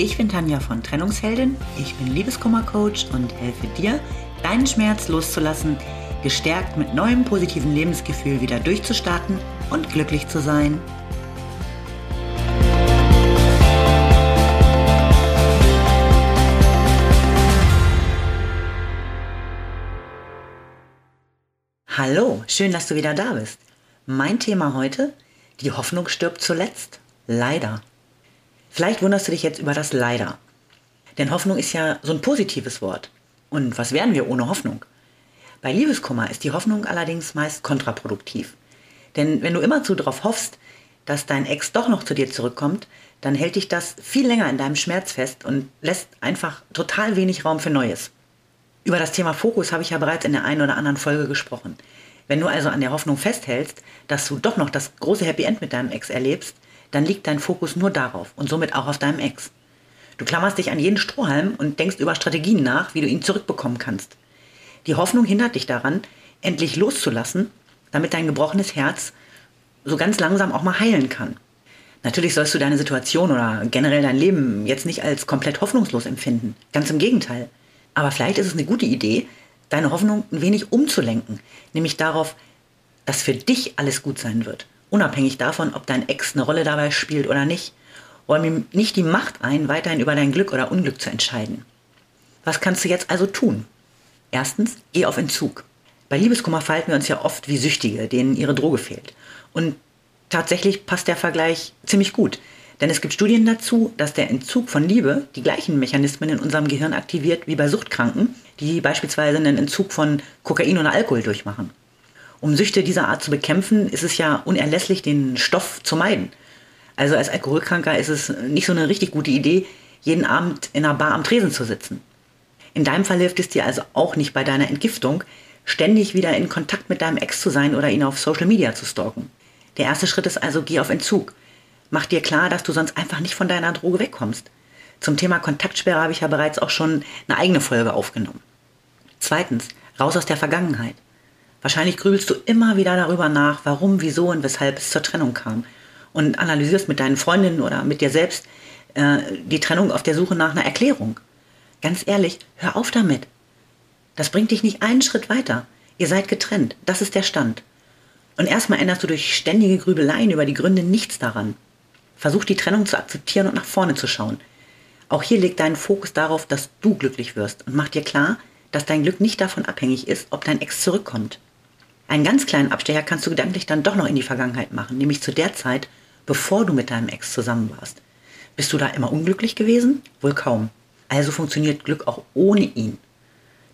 Ich bin Tanja von Trennungsheldin, ich bin Liebeskummercoach und helfe dir, deinen Schmerz loszulassen, gestärkt mit neuem positiven Lebensgefühl wieder durchzustarten und glücklich zu sein. Hallo, schön, dass du wieder da bist. Mein Thema heute, die Hoffnung stirbt zuletzt. Leider. Vielleicht wunderst du dich jetzt über das Leider. Denn Hoffnung ist ja so ein positives Wort. Und was wären wir ohne Hoffnung? Bei Liebeskummer ist die Hoffnung allerdings meist kontraproduktiv. Denn wenn du immerzu darauf hoffst, dass dein Ex doch noch zu dir zurückkommt, dann hält dich das viel länger in deinem Schmerz fest und lässt einfach total wenig Raum für Neues. Über das Thema Fokus habe ich ja bereits in der einen oder anderen Folge gesprochen. Wenn du also an der Hoffnung festhältst, dass du doch noch das große Happy End mit deinem Ex erlebst, dann liegt dein Fokus nur darauf und somit auch auf deinem Ex. Du klammerst dich an jeden Strohhalm und denkst über Strategien nach, wie du ihn zurückbekommen kannst. Die Hoffnung hindert dich daran, endlich loszulassen, damit dein gebrochenes Herz so ganz langsam auch mal heilen kann. Natürlich sollst du deine Situation oder generell dein Leben jetzt nicht als komplett hoffnungslos empfinden. Ganz im Gegenteil. Aber vielleicht ist es eine gute Idee, deine Hoffnung ein wenig umzulenken. Nämlich darauf, dass für dich alles gut sein wird unabhängig davon, ob dein Ex eine Rolle dabei spielt oder nicht. Räum ihm nicht die Macht ein, weiterhin über dein Glück oder Unglück zu entscheiden. Was kannst du jetzt also tun? Erstens, geh auf Entzug. Bei Liebeskummer verhalten wir uns ja oft wie Süchtige, denen ihre Droge fehlt. Und tatsächlich passt der Vergleich ziemlich gut. Denn es gibt Studien dazu, dass der Entzug von Liebe die gleichen Mechanismen in unserem Gehirn aktiviert wie bei Suchtkranken, die beispielsweise einen Entzug von Kokain oder Alkohol durchmachen. Um Süchte dieser Art zu bekämpfen, ist es ja unerlässlich, den Stoff zu meiden. Also als Alkoholkranker ist es nicht so eine richtig gute Idee, jeden Abend in einer Bar am Tresen zu sitzen. In deinem Fall hilft es dir also auch nicht bei deiner Entgiftung, ständig wieder in Kontakt mit deinem Ex zu sein oder ihn auf Social Media zu stalken. Der erste Schritt ist also, geh auf Entzug. Mach dir klar, dass du sonst einfach nicht von deiner Droge wegkommst. Zum Thema Kontaktsperre habe ich ja bereits auch schon eine eigene Folge aufgenommen. Zweitens, raus aus der Vergangenheit. Wahrscheinlich grübelst du immer wieder darüber nach, warum, wieso und weshalb es zur Trennung kam. Und analysierst mit deinen Freundinnen oder mit dir selbst äh, die Trennung auf der Suche nach einer Erklärung. Ganz ehrlich, hör auf damit. Das bringt dich nicht einen Schritt weiter. Ihr seid getrennt. Das ist der Stand. Und erstmal änderst du durch ständige Grübeleien über die Gründe nichts daran. Versuch die Trennung zu akzeptieren und nach vorne zu schauen. Auch hier legt deinen Fokus darauf, dass du glücklich wirst und mach dir klar, dass dein Glück nicht davon abhängig ist, ob dein Ex zurückkommt. Einen ganz kleinen Abstecher kannst du gedanklich dann doch noch in die Vergangenheit machen, nämlich zu der Zeit, bevor du mit deinem Ex zusammen warst. Bist du da immer unglücklich gewesen? Wohl kaum. Also funktioniert Glück auch ohne ihn.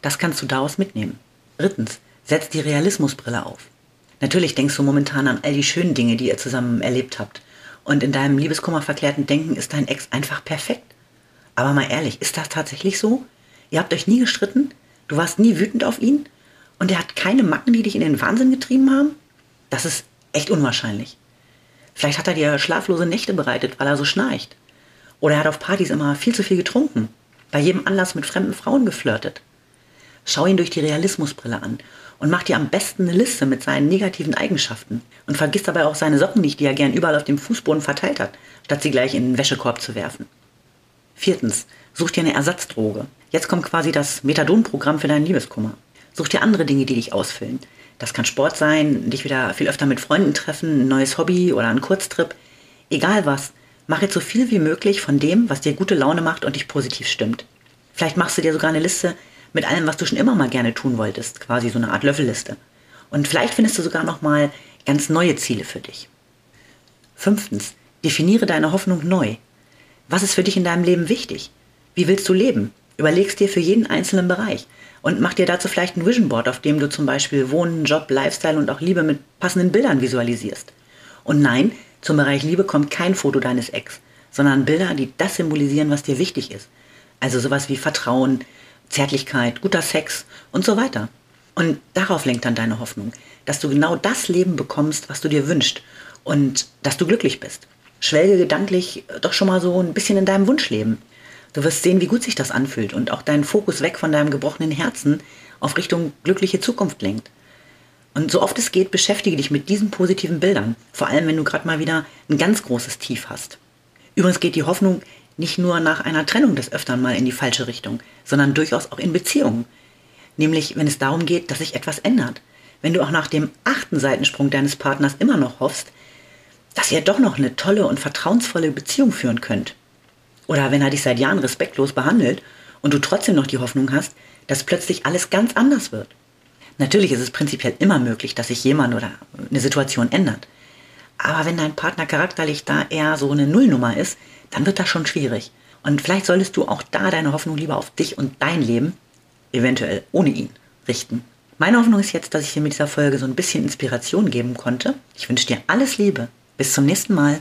Das kannst du daraus mitnehmen. Drittens, setz die Realismusbrille auf. Natürlich denkst du momentan an all die schönen Dinge, die ihr zusammen erlebt habt. Und in deinem Liebeskummer verklärten Denken ist dein Ex einfach perfekt. Aber mal ehrlich, ist das tatsächlich so? Ihr habt euch nie gestritten? Du warst nie wütend auf ihn? Und er hat keine Macken, die dich in den Wahnsinn getrieben haben? Das ist echt unwahrscheinlich. Vielleicht hat er dir schlaflose Nächte bereitet, weil er so schnarcht. Oder er hat auf Partys immer viel zu viel getrunken, bei jedem Anlass mit fremden Frauen geflirtet. Schau ihn durch die Realismusbrille an und mach dir am besten eine Liste mit seinen negativen Eigenschaften und vergiss dabei auch seine Socken nicht, die er gern überall auf dem Fußboden verteilt hat, statt sie gleich in den Wäschekorb zu werfen. Viertens, such dir eine Ersatzdroge. Jetzt kommt quasi das Methadon-Programm für deinen Liebeskummer. Such dir andere Dinge, die dich ausfüllen. Das kann Sport sein, dich wieder viel öfter mit Freunden treffen, ein neues Hobby oder ein Kurztrip. Egal was, mach jetzt so viel wie möglich von dem, was dir gute Laune macht und dich positiv stimmt. Vielleicht machst du dir sogar eine Liste mit allem, was du schon immer mal gerne tun wolltest, quasi so eine Art Löffelliste. Und vielleicht findest du sogar noch mal ganz neue Ziele für dich. Fünftens, definiere deine Hoffnung neu. Was ist für dich in deinem Leben wichtig? Wie willst du leben? Überlegst dir für jeden einzelnen Bereich und mach dir dazu vielleicht ein Vision Board, auf dem du zum Beispiel Wohnen, Job, Lifestyle und auch Liebe mit passenden Bildern visualisierst. Und nein, zum Bereich Liebe kommt kein Foto deines Ex, sondern Bilder, die das symbolisieren, was dir wichtig ist. Also sowas wie Vertrauen, Zärtlichkeit, guter Sex und so weiter. Und darauf lenkt dann deine Hoffnung, dass du genau das Leben bekommst, was du dir wünschst und dass du glücklich bist. Schwelge gedanklich doch schon mal so ein bisschen in deinem Wunschleben. Du wirst sehen, wie gut sich das anfühlt und auch deinen Fokus weg von deinem gebrochenen Herzen auf Richtung glückliche Zukunft lenkt. Und so oft es geht, beschäftige dich mit diesen positiven Bildern, vor allem wenn du gerade mal wieder ein ganz großes Tief hast. Übrigens geht die Hoffnung nicht nur nach einer Trennung des Öfteren mal in die falsche Richtung, sondern durchaus auch in Beziehungen. Nämlich, wenn es darum geht, dass sich etwas ändert. Wenn du auch nach dem achten Seitensprung deines Partners immer noch hoffst, dass ihr doch noch eine tolle und vertrauensvolle Beziehung führen könnt. Oder wenn er dich seit Jahren respektlos behandelt und du trotzdem noch die Hoffnung hast, dass plötzlich alles ganz anders wird. Natürlich ist es prinzipiell immer möglich, dass sich jemand oder eine Situation ändert. Aber wenn dein Partner charakterlich da eher so eine Nullnummer ist, dann wird das schon schwierig. Und vielleicht solltest du auch da deine Hoffnung lieber auf dich und dein Leben, eventuell ohne ihn, richten. Meine Hoffnung ist jetzt, dass ich dir mit dieser Folge so ein bisschen Inspiration geben konnte. Ich wünsche dir alles Liebe. Bis zum nächsten Mal.